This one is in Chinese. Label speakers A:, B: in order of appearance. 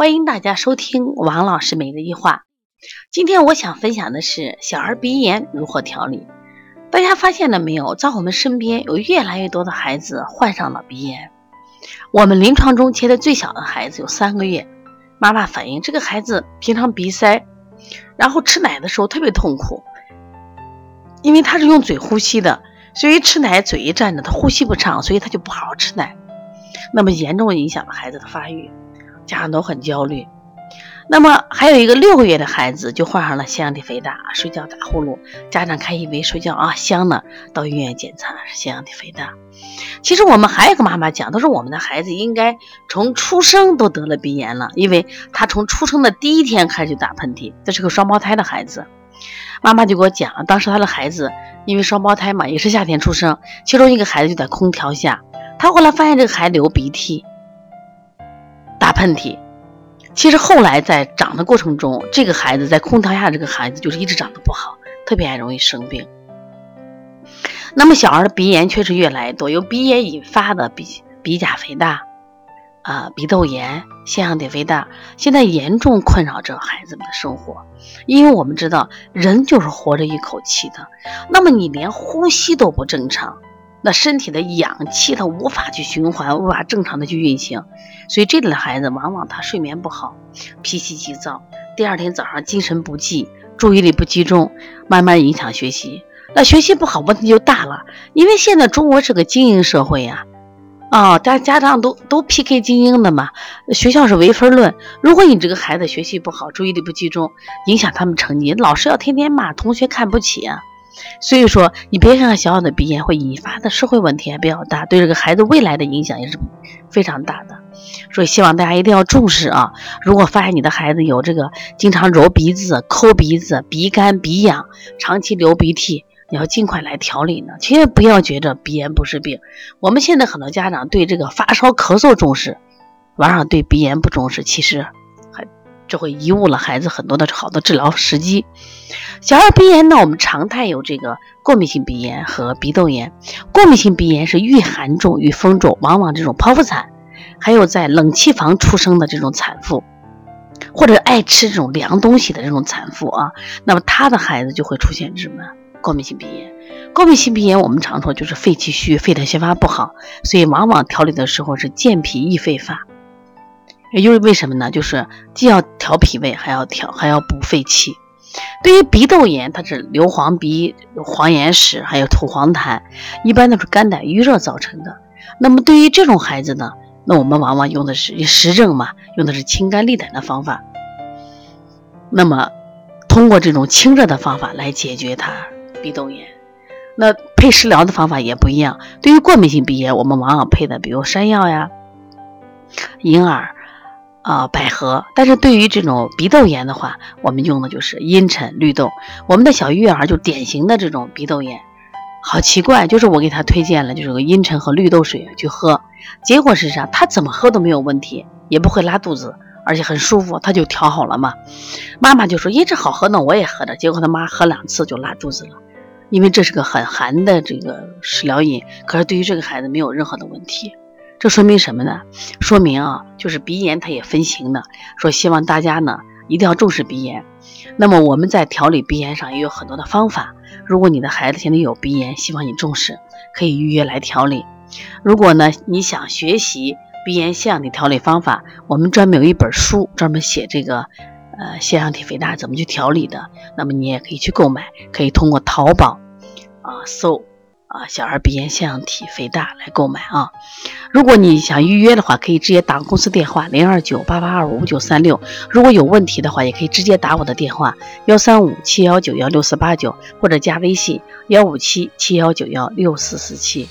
A: 欢迎大家收听王老师每日一话。今天我想分享的是小儿鼻炎如何调理。大家发现了没有，在我们身边有越来越多的孩子患上了鼻炎。我们临床中接的最小的孩子有三个月，妈妈反映这个孩子平常鼻塞，然后吃奶的时候特别痛苦，因为他是用嘴呼吸的，所以吃奶嘴一站着，他呼吸不畅，所以他就不好好吃奶，那么严重影响了孩子的发育。家长都很焦虑。那么还有一个六个月的孩子就患上了腺样体肥大，睡觉打呼噜，家长看以为睡觉啊香呢，到医院检查是腺样体肥大。其实我们还有个妈妈讲，她说我们的孩子应该从出生都得了鼻炎了，因为他从出生的第一天开始就打喷嚏，这是个双胞胎的孩子。妈妈就给我讲，当时他的孩子因为双胞胎嘛，也是夏天出生，其中一个孩子就在空调下，他后来发现这个孩子流鼻涕。打喷嚏，其实后来在长的过程中，这个孩子在空调下，这个孩子就是一直长得不好，特别爱容易生病。那么小儿的鼻炎确实越来越多，由鼻炎引发的鼻鼻甲肥大、啊鼻窦炎、腺样体肥大，现在严重困扰着孩子们的生活。因为我们知道，人就是活着一口气的，那么你连呼吸都不正常。那身体的氧气它无法去循环，无法正常的去运行，所以这类的孩子往往他睡眠不好，脾气急躁，第二天早上精神不济，注意力不集中，慢慢影响学习。那学习不好问题就大了，因为现在中国是个精英社会呀，啊，家家长都都 PK 精英的嘛，学校是唯分论。如果你这个孩子学习不好，注意力不集中，影响他们成绩，老师要天天骂，同学看不起啊。所以说，你别看小小的鼻炎会引发的社会问题还比较大，对这个孩子未来的影响也是非常大的。所以希望大家一定要重视啊！如果发现你的孩子有这个经常揉鼻子、抠鼻子、鼻干鼻痒、长期流鼻涕，你要尽快来调理呢。千万不要觉着鼻炎不是病。我们现在很多家长对这个发烧咳嗽重视，往往对鼻炎不重视，其实。这会贻误了孩子很多的好的治疗时机。小儿鼻炎呢，我们常态有这个过敏性鼻炎和鼻窦炎。过敏性鼻炎是遇寒重、遇风重，往往这种剖腹产，还有在冷气房出生的这种产妇，或者爱吃这种凉东西的这种产妇啊，那么他的孩子就会出现什么过敏性鼻炎？过敏性鼻炎我们常说就是肺气虚、肺的宣发不好，所以往往调理的时候是健脾益肺发。也就是为什么呢？就是既要调脾胃，还要调，还要补肺气。对于鼻窦炎，它是流黄鼻、黄眼屎，还有吐黄痰，一般都是肝胆郁热造成的。那么对于这种孩子呢，那我们往往用的是实证嘛，用的是清肝利胆的方法。那么通过这种清热的方法来解决他鼻窦炎。那配食疗的方法也不一样。对于过敏性鼻炎，我们往往配的比如山药呀、银耳。啊，百合。但是对于这种鼻窦炎的话，我们用的就是茵陈、绿豆。我们的小月儿就典型的这种鼻窦炎，好奇怪，就是我给他推荐了就是个茵陈和绿豆水去喝，结果是啥？他怎么喝都没有问题，也不会拉肚子，而且很舒服，他就调好了嘛。妈妈就说：“咦，这好喝呢，我也喝着。”结果他妈喝两次就拉肚子了，因为这是个很寒的这个食疗饮，可是对于这个孩子没有任何的问题。这说明什么呢？说明啊，就是鼻炎它也分型的。说希望大家呢一定要重视鼻炎。那么我们在调理鼻炎上也有很多的方法。如果你的孩子现在有鼻炎，希望你重视，可以预约来调理。如果呢你想学习鼻炎腺样体调理方法，我们专门有一本书专门写这个呃腺样体肥大怎么去调理的。那么你也可以去购买，可以通过淘宝啊搜。啊，小儿鼻炎腺样体肥大来购买啊！如果你想预约的话，可以直接打公司电话零二九八八二五九三六。如果有问题的话，也可以直接打我的电话幺三五七幺九幺六四八九，或者加微信幺五七七幺九幺六四四七。